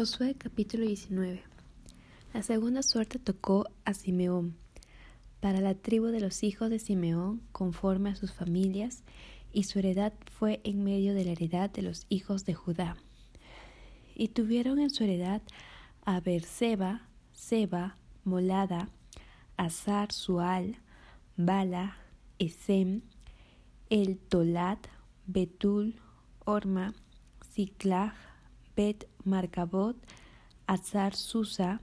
Josué capítulo 19 La segunda suerte tocó a Simeón, para la tribu de los hijos de Simeón, conforme a sus familias, y su heredad fue en medio de la heredad de los hijos de Judá. Y tuvieron en su heredad a Berseba, Seba, Molada, Azar, Sual, Bala, Esem, El Tolat, Betul, Orma, Ziklag, Bet Marcabot, Azar Susa,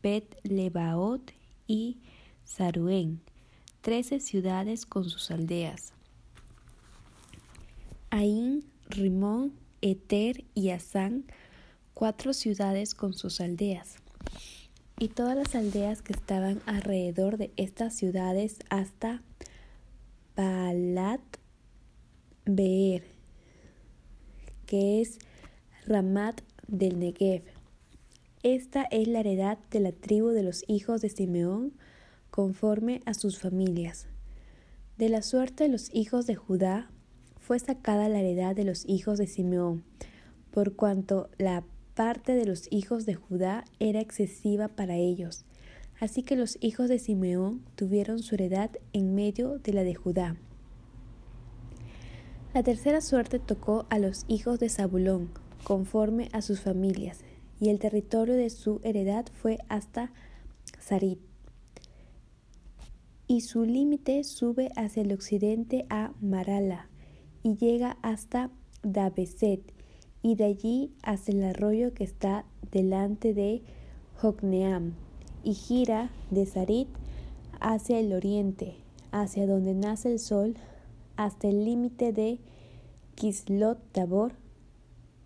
Bet Lebaot y Saruén, trece ciudades con sus aldeas. Ain, Rimón, Eter y Asán, cuatro ciudades con sus aldeas. Y todas las aldeas que estaban alrededor de estas ciudades hasta Baalat Beer, que es Ramat del Negev. Esta es la heredad de la tribu de los hijos de Simeón conforme a sus familias. De la suerte de los hijos de Judá fue sacada la heredad de los hijos de Simeón, por cuanto la parte de los hijos de Judá era excesiva para ellos. Así que los hijos de Simeón tuvieron su heredad en medio de la de Judá. La tercera suerte tocó a los hijos de Zabulón, conforme a sus familias, y el territorio de su heredad fue hasta Sarit. Y su límite sube hacia el occidente a Marala y llega hasta Dabeset, y de allí hacia el arroyo que está delante de Jocneam, y gira de Sarit hacia el oriente, hacia donde nace el sol, hasta el límite de Kislot Tabor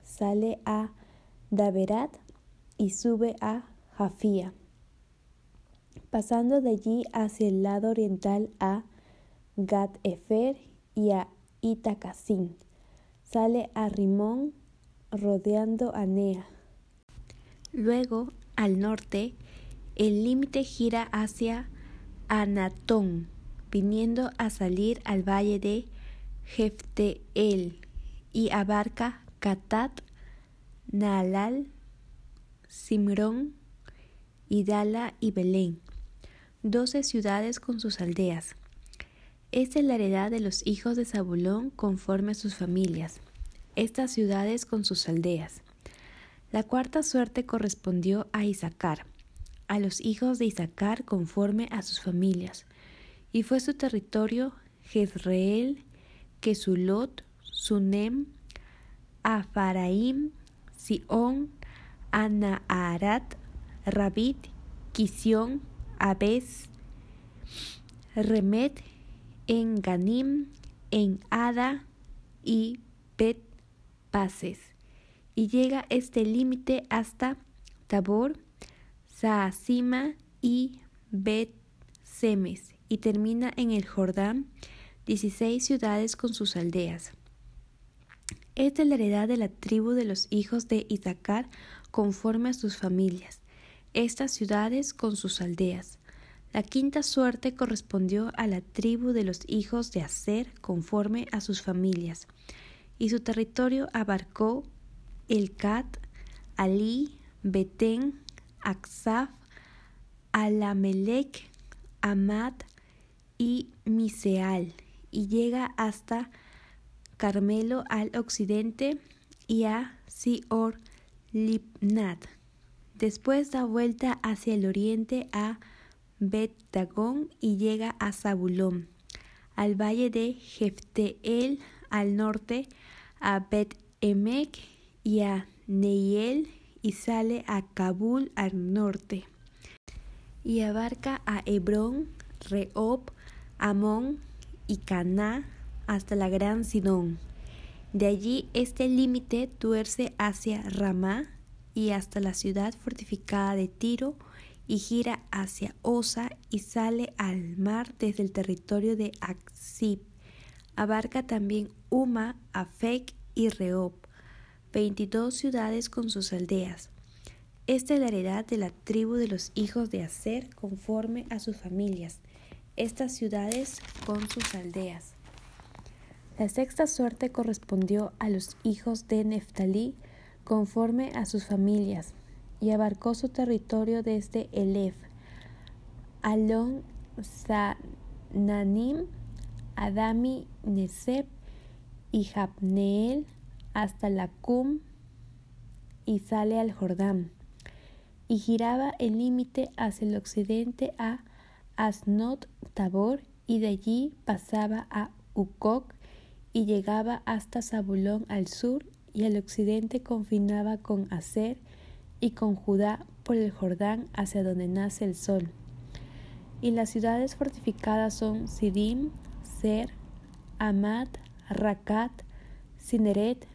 sale a Daverat y sube a Jafía, pasando de allí hacia el lado oriental a Gat Efer y a Itacasín. Sale a Rimón rodeando a Nea. Luego, al norte, el límite gira hacia Anatón, viniendo a salir al valle de Jefteel y abarca Catat, Naalal, Simrón, Idala y Belén, doce ciudades con sus aldeas. Esta es la heredad de los hijos de Zabulón conforme a sus familias, estas ciudades con sus aldeas. La cuarta suerte correspondió a Isaacar, a los hijos de Isaacar conforme a sus familias, y fue su territorio Jezreel, Kesulot, Sunem, Afaraim, Sion, Anaarat, Rabit, Kisión, Abes, Remet, en Ganim, en Ada y Bet Pases. Y llega este límite hasta Tabor, Saasima y Bet Semes y termina en el Jordán, 16 ciudades con sus aldeas. Es la heredad de la tribu de los hijos de Isaacar conforme a sus familias, estas ciudades con sus aldeas. La quinta suerte correspondió a la tribu de los hijos de Aser conforme a sus familias, y su territorio abarcó Elcat, Ali, Betén, Aksaf, Alamelec, Amad y Miseal, y llega hasta Carmelo al occidente y a Sior Lipnat. Después da vuelta hacia el oriente a Bet Dagón y llega a Zabulón, al valle de Jefteel al norte, a Bet Emek y a Neiel y sale a Kabul al norte. Y abarca a Hebrón, Rehob, Amón y Caná hasta la gran Sidón. De allí este límite tuerce hacia Ramá y hasta la ciudad fortificada de Tiro y gira hacia Osa y sale al mar desde el territorio de Aksib. Abarca también Uma, Afek y Rehob, veintidós ciudades con sus aldeas. Esta es la heredad de la tribu de los hijos de Aser conforme a sus familias, estas ciudades con sus La sexta suerte correspondió a los hijos de Neftalí conforme a sus familias, y abarcó su territorio desde Elef, Alon Sananim, Adami Neseb y Jabneel hasta la Cum y sale al Jordán, y giraba el límite hacia el occidente a Asnot Tabor, y de allí pasaba a Ukok y llegaba hasta Zabulón al sur y al occidente confinaba con Aser y con Judá por el Jordán hacia donde nace el sol. Y las ciudades fortificadas son Sidim, Ser, Amad, Rakat, Sineret,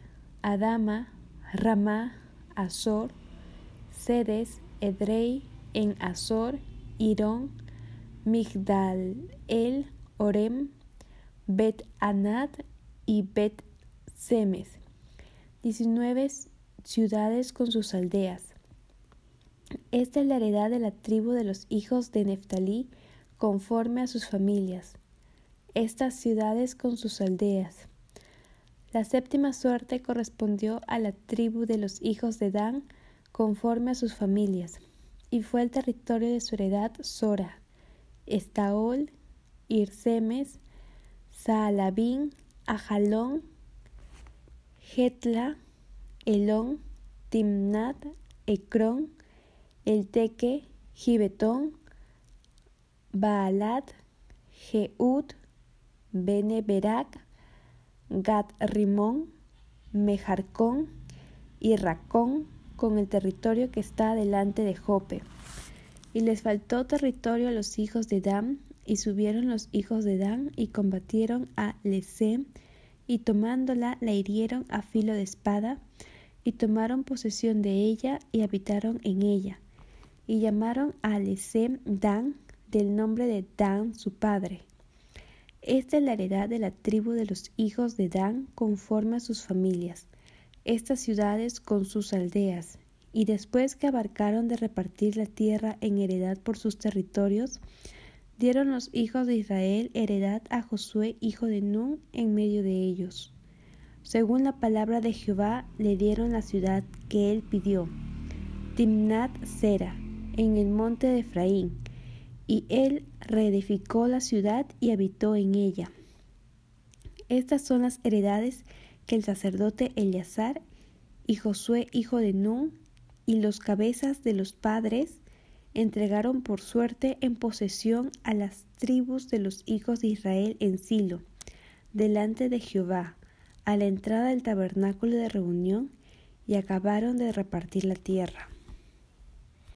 Adama, Ramá, Azor, Sedes, Edrei, en Azor, Irón, Migdal, El, Orem, Bet Anat y Bet Semes 19 ciudades con sus aldeas. Esta es la heredad de la tribu de los hijos de Neftalí conforme a sus familias. Estas ciudades con sus aldeas. La séptima suerte correspondió a la tribu de los hijos de Dan conforme a sus familias, y fue el territorio de su heredad Sora, Estaol, Irsemes, Saalabín, Ajalón, Getla, Elón, Timnat, Ecrón, Elteque, Gibetón, Baalat, Jeud, Beneberak, Gat Rimón, Mejarcón y Racón con el territorio que está delante de Jope. Y les faltó territorio a los hijos de Dan, y subieron los hijos de Dan y combatieron a Lesem y tomándola la hirieron a filo de espada, y tomaron posesión de ella y habitaron en ella, y llamaron a Lesem Dan del nombre de Dan su padre. Esta es la heredad de la tribu de los hijos de Dan conforme a sus familias, estas ciudades con sus aldeas, y después que abarcaron de repartir la tierra en heredad por sus territorios, dieron los hijos de Israel heredad a Josué, hijo de Nun, en medio de ellos. Según la palabra de Jehová, le dieron la ciudad que él pidió, Timnat Sera, en el monte de Efraín, y él reedificó la ciudad y habitó en ella. Estas son las heredades que el sacerdote Eleazar y Josué, hijo de Nun, y los cabezas de los padres entregaron por suerte en posesión a las tribus de los hijos de Israel en Silo, delante de Jehová, a la entrada del tabernáculo de reunión, y acabaron de repartir la tierra.